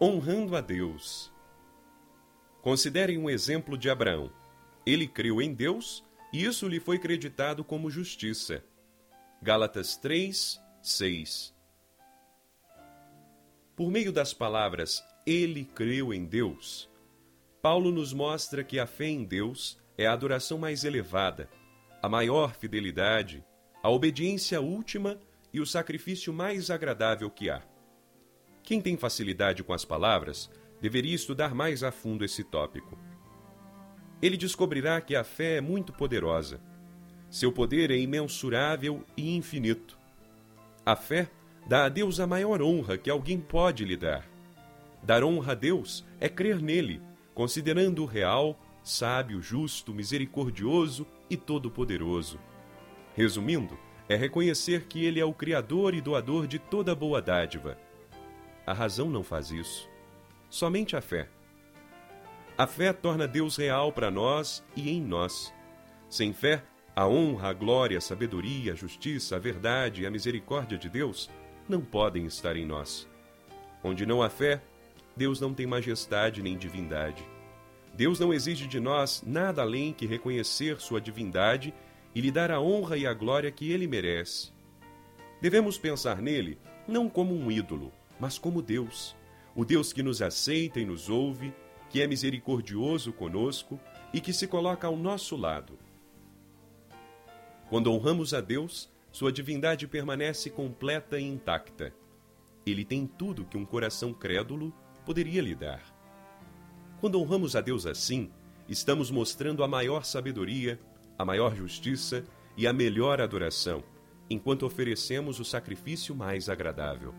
honrando a Deus. Considerem um exemplo de Abraão. Ele creu em Deus e isso lhe foi creditado como justiça. Gálatas 3, 6. Por meio das palavras ele creu em Deus, Paulo nos mostra que a fé em Deus é a adoração mais elevada, a maior fidelidade, a obediência última e o sacrifício mais agradável que há. Quem tem facilidade com as palavras deveria estudar mais a fundo esse tópico. Ele descobrirá que a fé é muito poderosa. Seu poder é imensurável e infinito. A fé dá a Deus a maior honra que alguém pode lhe dar. Dar honra a Deus é crer nele, considerando-o real, sábio, justo, misericordioso e todo-poderoso. Resumindo, é reconhecer que ele é o Criador e doador de toda boa dádiva a razão não faz isso. Somente a fé. A fé torna Deus real para nós e em nós. Sem fé, a honra, a glória, a sabedoria, a justiça, a verdade e a misericórdia de Deus não podem estar em nós. Onde não há fé, Deus não tem majestade nem divindade. Deus não exige de nós nada além que reconhecer sua divindade e lhe dar a honra e a glória que ele merece. Devemos pensar nele não como um ídolo, mas como Deus, o Deus que nos aceita e nos ouve, que é misericordioso conosco e que se coloca ao nosso lado. Quando honramos a Deus, sua divindade permanece completa e intacta. Ele tem tudo que um coração crédulo poderia lhe dar. Quando honramos a Deus assim, estamos mostrando a maior sabedoria, a maior justiça e a melhor adoração, enquanto oferecemos o sacrifício mais agradável.